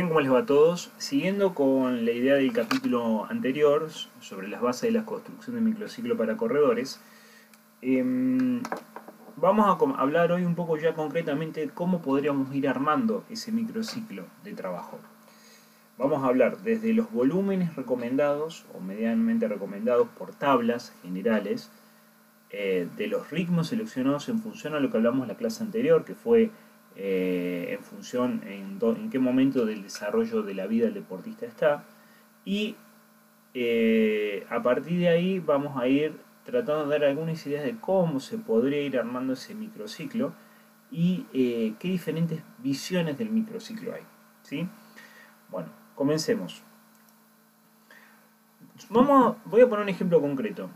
Bien, ¿cómo les va a todos? Siguiendo con la idea del capítulo anterior sobre las bases de la construcción de microciclo para corredores, em, vamos a hablar hoy un poco ya concretamente cómo podríamos ir armando ese microciclo de trabajo. Vamos a hablar desde los volúmenes recomendados o medianamente recomendados por tablas generales, eh, de los ritmos seleccionados en función a lo que hablamos en la clase anterior, que fue eh, en función en, qué momento del desarrollo de la vida del deportista está. Y eh, a partir de ahí vamos a ir tratando de dar algunas ideas de cómo se podría ir armando ese microciclo y eh, qué diferentes visiones del microciclo hay. ¿sí? Bueno, comencemos. Vamos, voy a poner un ejemplo concreto.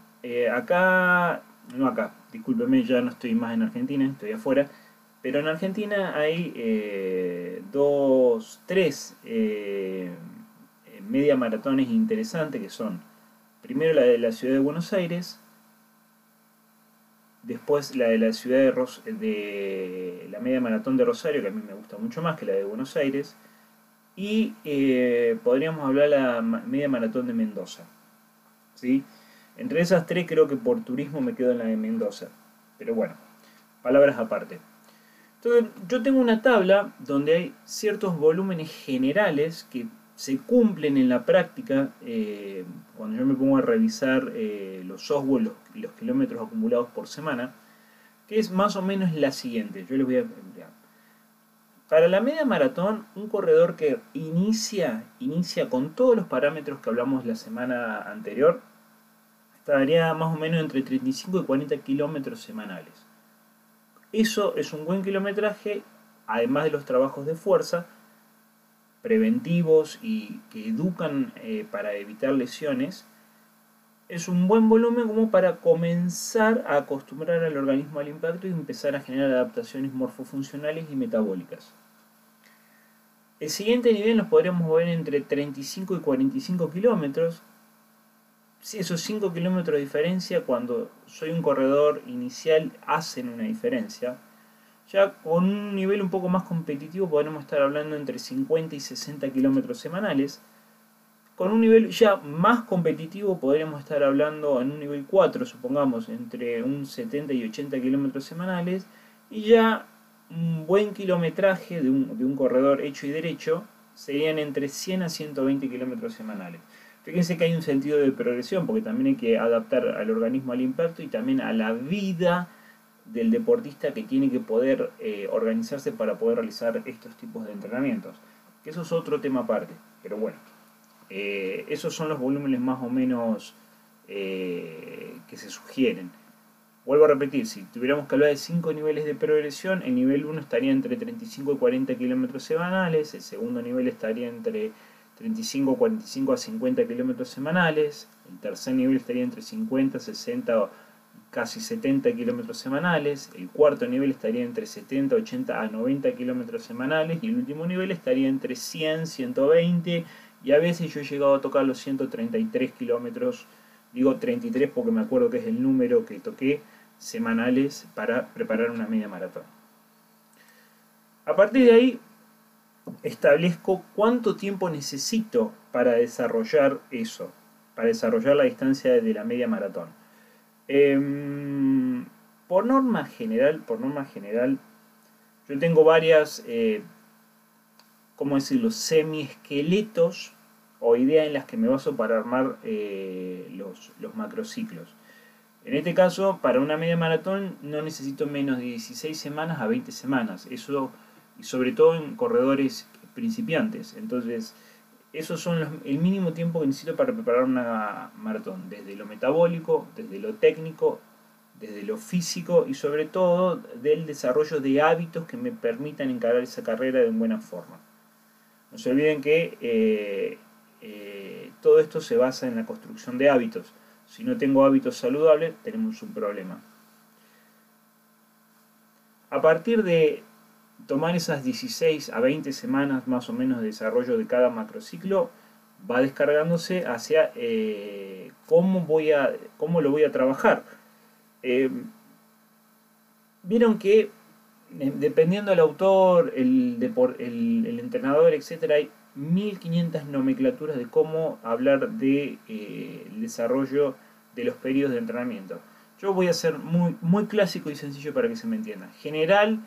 acá, no acá, discúlpeme, ya no estoy más en Argentina, estoy afuera. Pero en Argentina hay eh, dos, tres eh, media maratones interesantes que son primero la de la ciudad de Buenos Aires, después la de la ciudad de, de la media maratón de Rosario, que a mí me gusta mucho más que la de Buenos Aires, y eh, podríamos hablar la media maratón de Mendoza. ¿sí? Entre esas tres creo que por turismo me quedo en la de Mendoza. Pero bueno, palabras aparte. Entonces, yo tengo una tabla donde hay ciertos volúmenes generales que se cumplen en la práctica eh, cuando yo me pongo a revisar eh, los software los, los, kilómetros acumulados por semana, que es más o menos la siguiente. Yo les voy a Para la media maratón, un corredor que inicia, inicia con todos los parámetros que hablamos la semana anterior, estaría más o menos entre 35 y 40 kilómetros semanales. Eso es un buen kilometraje, además de los trabajos de fuerza, preventivos y que educan eh, para evitar lesiones, es un buen volumen como para comenzar a acostumbrar al organismo al impacto y empezar a generar adaptaciones morfofuncionales y metabólicas. El siguiente nivel nos podríamos ver entre 35 y 45 kilómetros, esos 5 kilómetros de diferencia cuando soy un corredor inicial hacen una diferencia. Ya con un nivel un poco más competitivo podremos estar hablando entre 50 y 60 kilómetros semanales. Con un nivel ya más competitivo podríamos estar hablando en un nivel 4, supongamos, entre un 70 y 80 kilómetros semanales. Y ya un buen kilometraje de un, de un corredor hecho y derecho serían entre 100 a 120 kilómetros semanales. Fíjense que hay un sentido de progresión, porque también hay que adaptar al organismo al impacto y también a la vida del deportista que tiene que poder eh, organizarse para poder realizar estos tipos de entrenamientos. Eso es otro tema aparte, pero bueno, eh, esos son los volúmenes más o menos eh, que se sugieren. Vuelvo a repetir, si tuviéramos que hablar de 5 niveles de progresión, el nivel 1 estaría entre 35 y 40 kilómetros semanales, el segundo nivel estaría entre 35, 45 a 50 kilómetros semanales. El tercer nivel estaría entre 50, 60 o casi 70 kilómetros semanales. El cuarto nivel estaría entre 70, 80 a 90 kilómetros semanales. Y el último nivel estaría entre 100, 120 y a veces yo he llegado a tocar los 133 kilómetros. Digo 33 porque me acuerdo que es el número que toqué semanales para preparar una media maratón. A partir de ahí establezco cuánto tiempo necesito para desarrollar eso, para desarrollar la distancia de la media maratón. Em, por norma general, por norma general, yo tengo varias, eh, ¿cómo decirlo?, semiesqueletos o idea en las que me baso para armar eh, los, los macrociclos. En este caso, para una media maratón no necesito menos de 16 semanas a 20 semanas. Eso, y sobre todo en corredores principiantes. Entonces, esos son el mínimo tiempo que necesito para preparar una maratón. Desde lo metabólico, desde lo técnico, desde lo físico y sobre todo del desarrollo de hábitos que me permitan encarar esa carrera de buena forma. No se olviden que eh, eh, todo esto se basa en la construcción de hábitos. Si no tengo hábitos saludables, tenemos un problema. A partir de tomar esas 16 a 20 semanas más o menos de desarrollo de cada macrociclo, va descargándose hacia eh, cómo, voy a, cómo lo voy a trabajar. Eh, vieron que dependiendo del autor, el, el, el entrenador, etc., hay 1500 nomenclaturas de cómo hablar de, eh, desarrollo de los periodos de entrenamiento. Yo voy a ser muy, muy clásico y sencillo para que se me entienda. General,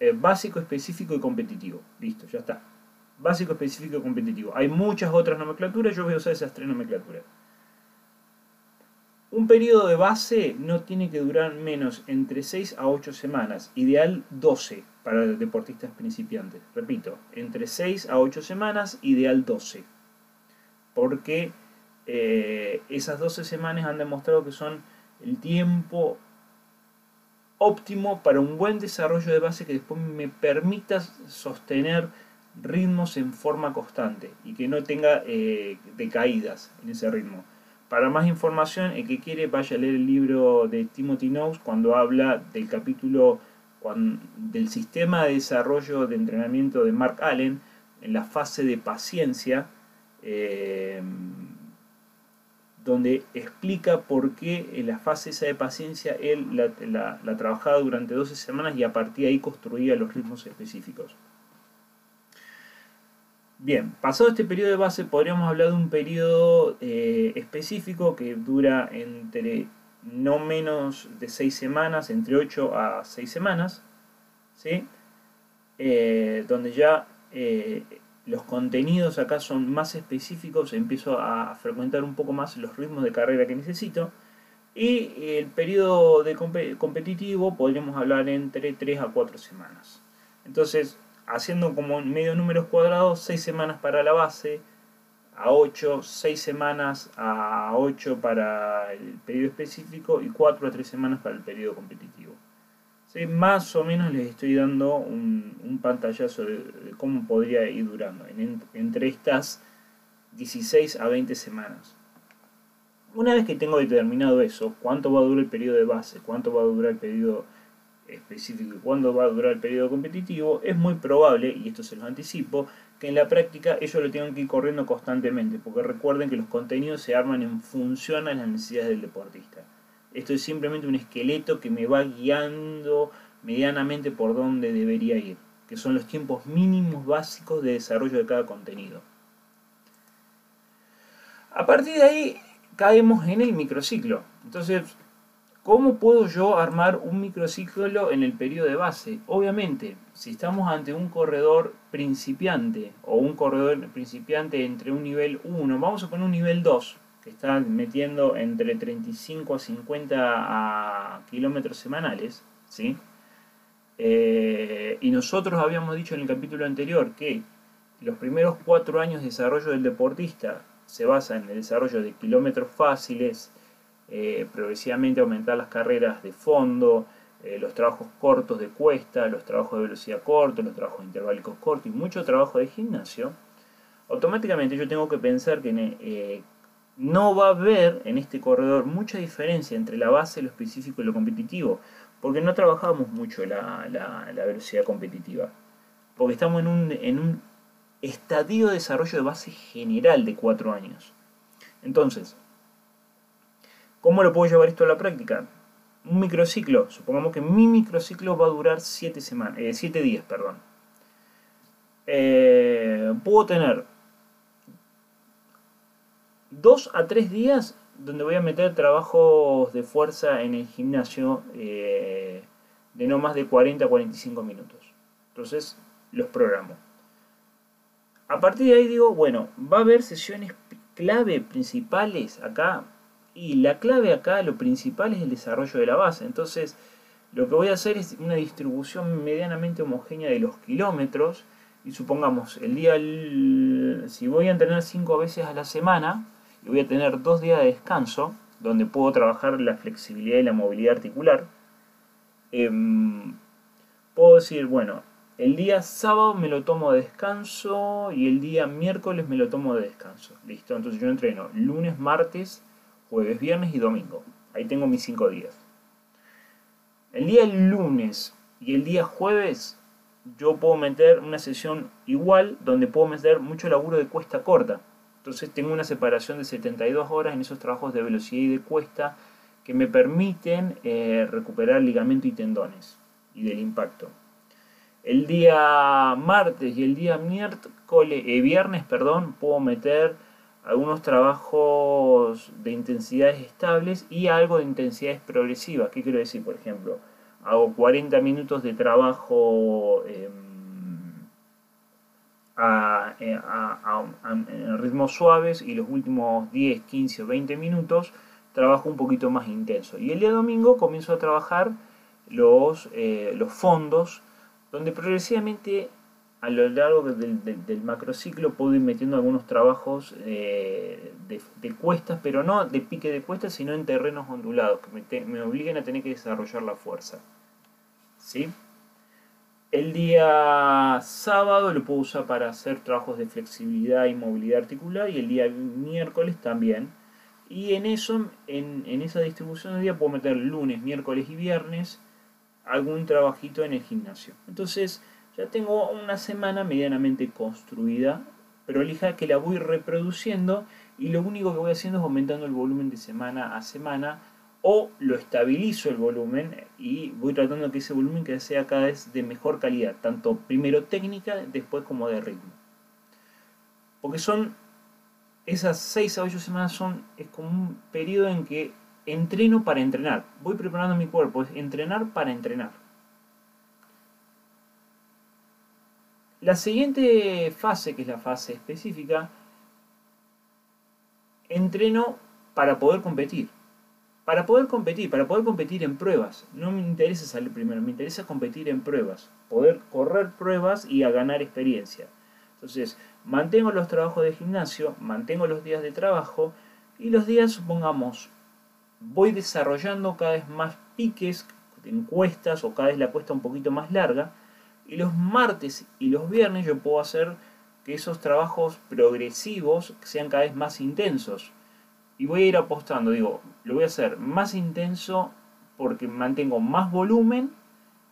eh, básico, específico y competitivo. Listo, ya está. Básico, específico y competitivo. Hay muchas otras nomenclaturas, yo voy a usar esas tres nomenclaturas. Un periodo de base no tiene que durar menos entre 6 a 8 semanas, ideal 12 para deportistas principiantes. Repito, entre 6 a 8 semanas, ideal 12. Porque eh, esas 12 semanas han demostrado que son el tiempo óptimo para un buen desarrollo de base que después me permita sostener ritmos en forma constante y que no tenga eh, decaídas en ese ritmo. Para más información, el que quiere vaya a leer el libro de Timothy Knowles cuando habla del capítulo del sistema de desarrollo de entrenamiento de Mark Allen en la fase de paciencia, eh, donde explica por qué la fase esa de paciencia él la, la trabajaba durante 12 semanas y a partir de ahí construía los ritmos específicos. Bien, pasado este periodo de base podríamos hablar de un periodo eh, específico que dura entre no menos de 6 semanas, entre 8 a 6 semanas, ¿sí? Eh, donde ya eh, los contenidos acá son más específicos, empiezo a frecuentar un poco más los ritmos de carrera que necesito. Y el periodo de competitivo podríamos hablar entre 3 a 4 semanas. Entonces, haciendo como medio números cuadrados, 6 semanas para la base, a 8, 6 semanas a 8 para el periodo específico y 4 a 3 semanas para el periodo competitivo. Más o menos les estoy dando un, pantallazo de, cómo podría ir durando entre estas 16 a 20 semanas. Una vez que tengo determinado eso, cuánto va a durar el periodo de base, cuánto va a durar el periodo específico y cuándo va a durar el periodo competitivo, es muy probable, y esto se los anticipo, que en la práctica ellos lo tengan que ir corriendo constantemente, porque recuerden que los contenidos se arman en función a las necesidades del deportista. Esto es simplemente un esqueleto que me va guiando medianamente por donde debería ir, que son los tiempos mínimos básicos de desarrollo de cada contenido. A partir de ahí caemos en el microciclo. Entonces, ¿Cómo puedo yo armar un microciclo en el periodo de base? Obviamente, si estamos ante un corredor principiante o un corredor principiante entre un nivel 1, vamos a poner un nivel 2, que está metiendo entre 35 a 50 kilómetros semanales, ¿sí? Eh, y nosotros habíamos dicho en el capítulo anterior que los primeros cuatro años de desarrollo del deportista se basan en el desarrollo de kilómetros fáciles, eh, progresivamente aumentar las carreras de fondo, eh, los trabajos cortos de cuesta, los trabajos de velocidad cortos, los trabajos intervalicos cortos y mucho trabajo de gimnasio, automáticamente yo tengo que pensar que no va a haber en este corredor mucha diferencia entre la base, lo específico y lo competitivo, porque no trabajamos mucho la, velocidad competitiva, porque estamos en un, estadio de desarrollo de base general de cuatro años. Entonces, ¿Cómo lo puedo llevar esto a la práctica? Un microciclo. Supongamos que mi microciclo va a durar 7 semanas, eh, días. Perdón. Eh, puedo tener 2 a 3 días donde voy a meter trabajos de fuerza en el gimnasio eh, de no más de 40 a 45 minutos. Entonces los programo. A partir de ahí digo, bueno, va a haber sesiones clave principales acá. Y la clave acá, lo principal es el desarrollo de la base. Entonces, lo que voy a hacer es una distribución medianamente homogénea de los kilómetros. Y supongamos, el día, si voy a entrenar 5 veces a la semana, y voy a tener dos días de descanso, donde puedo trabajar la flexibilidad y la movilidad articular, em, puedo decir, bueno, el día sábado me lo tomo de descanso y el día miércoles me lo tomo de descanso. Listo, entonces yo entreno lunes, martes, jueves, viernes y domingo. Ahí tengo mis cinco días. El día lunes y el día jueves yo puedo meter una sesión igual donde puedo meter mucho laburo de cuesta corta. Entonces tengo una separación de 72 horas en esos trabajos de velocidad y de cuesta que me permiten eh, recuperar ligamento y tendones y del impacto. El día martes y el día miércoles, eh, viernes perdón, puedo meter algunos trabajos de intensidades estables y algo de intensidades progresivas. ¿Qué quiero decir? Por ejemplo, hago 40 minutos de trabajo em, a, eh, ritmos suaves y los últimos 10, 15 o 20 minutos trabajo un poquito más intenso. Y el día domingo comienzo a trabajar los, eh, los fondos donde progresivamente a lo largo del, del, macrociclo puedo ir metiendo algunos trabajos eh, de, cuestas, pero no de pique de cuestas, sino en terrenos ondulados, que me, obliguen a tener que desarrollar la fuerza. ¿Sí? El día sábado lo puedo usar para hacer trabajos de flexibilidad y movilidad articular y el día miércoles también. Y en eso, en, en esa distribución de día puedo meter lunes, miércoles y viernes algún trabajito en el gimnasio. Entonces ya tengo una semana medianamente construida, pero elija que la voy reproduciendo y lo único que voy haciendo es aumentando el volumen de semana a semana o lo estabilizo el volumen y voy tratando que ese volumen que sea cada vez de mejor calidad, tanto primero técnica, después como de ritmo. Porque son esas 6 a 8 semanas son es como un periodo en que entreno para entrenar. Voy preparando mi cuerpo, es entrenar para entrenar. La siguiente fase, que es la fase específica, entreno para poder competir. Para poder competir, para poder competir en pruebas. No me interesa salir primero, me interesa competir en pruebas. Poder correr pruebas y a ganar experiencia. Entonces, mantengo los trabajos de gimnasio, mantengo los días de trabajo y los días, supongamos, voy desarrollando cada vez más piques encuestas o cada vez la cuesta un poquito más larga. Y los martes y los viernes yo puedo hacer que esos trabajos progresivos sean cada vez más intensos. Y voy a ir apostando, digo, lo voy a hacer más intenso porque mantengo más volumen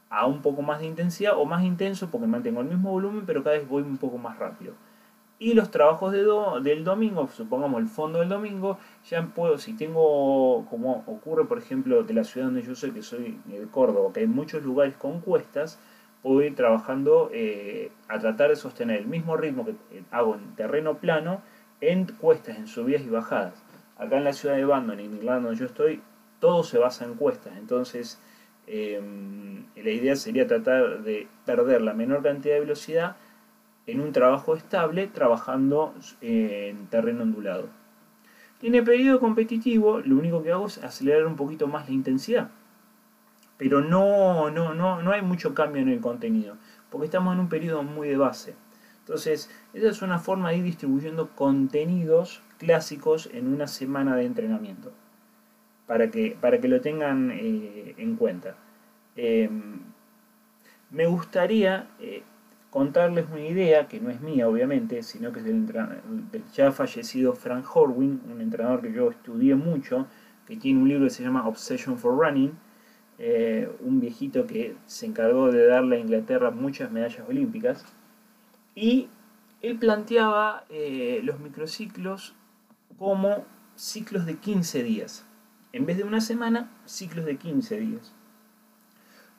a un poco más de intensidad o más intenso porque mantengo el mismo volumen pero cada vez voy un poco más rápido. Y los trabajos de del domingo, supongamos el fondo del domingo, ya puedo, si tengo, como ocurre por ejemplo de la ciudad donde yo soy, que soy de Córdoba, que hay muchos lugares con cuestas, puedo ir trabajando eh, a tratar de sostener el mismo ritmo que hago en terreno plano en cuestas, en subidas y bajadas. Acá en la ciudad de Bandon, en Irlanda donde yo estoy, todo se basa en cuestas, entonces em, la idea sería tratar de perder la menor cantidad de velocidad en un trabajo estable trabajando en terreno ondulado. En el periodo competitivo lo único que hago es acelerar un poquito más la intensidad. Pero no, no, no, no hay mucho cambio en el contenido, porque estamos en un periodo muy de base. Entonces, esa es una forma de ir distribuyendo contenidos clásicos en una semana de entrenamiento, para que, para que lo tengan eh, en cuenta. Em, me gustaría eh, contarles una idea que no es mía, obviamente, sino que es del, ya fallecido Frank Horwin, un entrenador que yo estudié mucho, que tiene un libro que se llama Obsession for Running, eh, un viejito que se encargó de darle a Inglaterra muchas medallas olímpicas, y él planteaba los microciclos como ciclos de 15 días. En vez de una semana, ciclos de 15 días.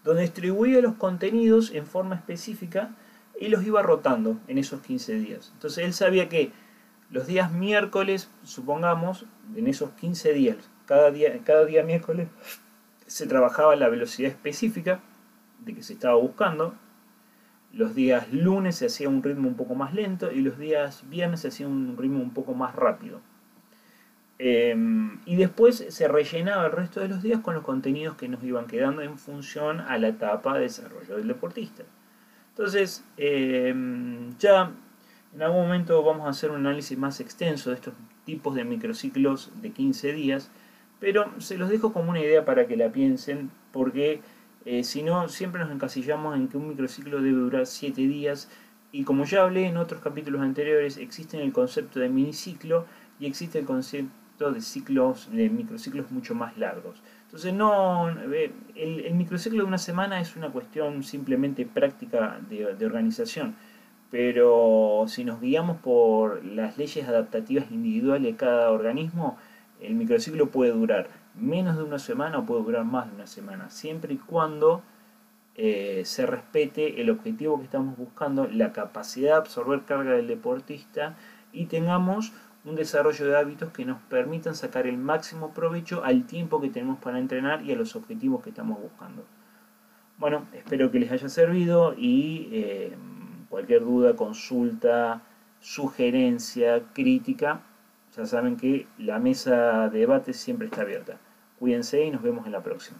Donde distribuía los contenidos en forma específica y los iba rotando en esos 15 días. Entonces él sabía que los días miércoles, supongamos, en esos 15 días, cada día, cada día miércoles se trabajaba la velocidad específica de que se estaba buscando. los días lunes se hacía un ritmo un poco más lento y los días viernes se hacía un ritmo un poco más rápido. Em, y después se rellenaba el resto de los días con los contenidos que nos iban quedando en función a la etapa de desarrollo del deportista. Entonces, em, ya en algún momento vamos a hacer un análisis más extenso de estos tipos de microciclos de 15 días, pero se los dejo como una idea para que la piensen, porque eh, si no, siempre nos encasillamos en que un microciclo debe durar 7 días. Y como ya hablé en otros capítulos anteriores, existe el concepto de miniciclo y existe el concepto de ciclos, de microciclos mucho más largos. Entonces, no, eh, el, microciclo de una semana es una cuestión simplemente práctica de, organización pero si nos guiamos por las leyes adaptativas individuales de cada organismo, el microciclo puede durar menos de una semana o puede durar más de una semana, siempre y cuando eh, se respete el objetivo que estamos buscando, la capacidad de absorber carga del deportista y tengamos un desarrollo de hábitos que nos permitan sacar el máximo provecho al tiempo que tenemos para entrenar y a los objetivos que estamos buscando. Bueno, espero que les haya servido y eh, cualquier duda, consulta, sugerencia, crítica, ya saben que la mesa de debate siempre está abierta. Cuídense y nos vemos en la próxima.